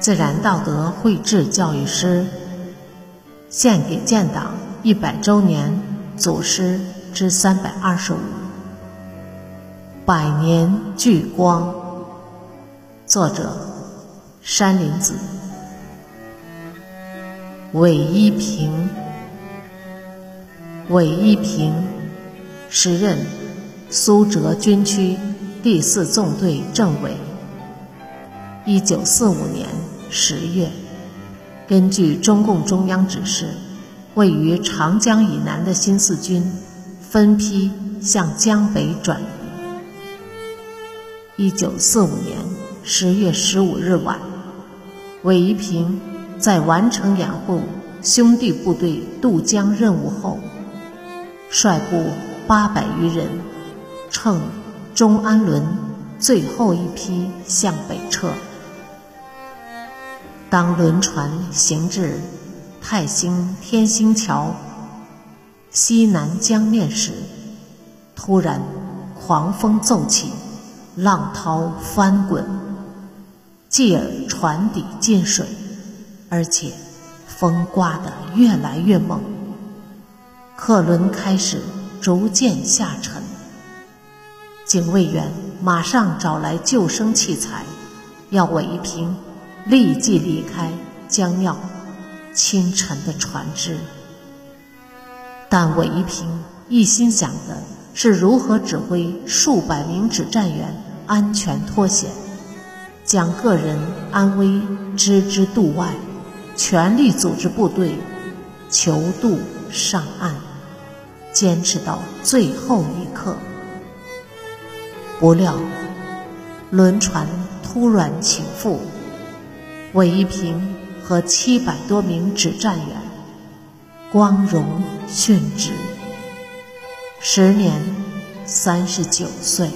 自然道德绘制教育诗，献给建党一百周年祖师之三百二十五。百年聚光。作者：山林子。韦一平，韦一平，时任苏浙军区第四纵队政委。一九四五年十月，根据中共中央指示，位于长江以南的新四军分批向江北转移。一九四五年十月十五日晚，韦一平。在完成掩护兄弟部队渡江任务后，率部八百余人乘中安轮最后一批向北撤。当轮船行至泰兴天星桥西南江面时，突然狂风骤起，浪涛翻滚，继而船底进水。而且，风刮得越来越猛，客轮开始逐渐下沉。警卫员马上找来救生器材，要我一平立即离开将要倾沉的船只。但韦一平一心想的是如何指挥数百名指战员安全脱险，将个人安危置之度外。全力组织部队求渡上岸，坚持到最后一刻。不料，轮船突然倾覆，韦一平和七百多名指战员光荣殉职，时年三十九岁。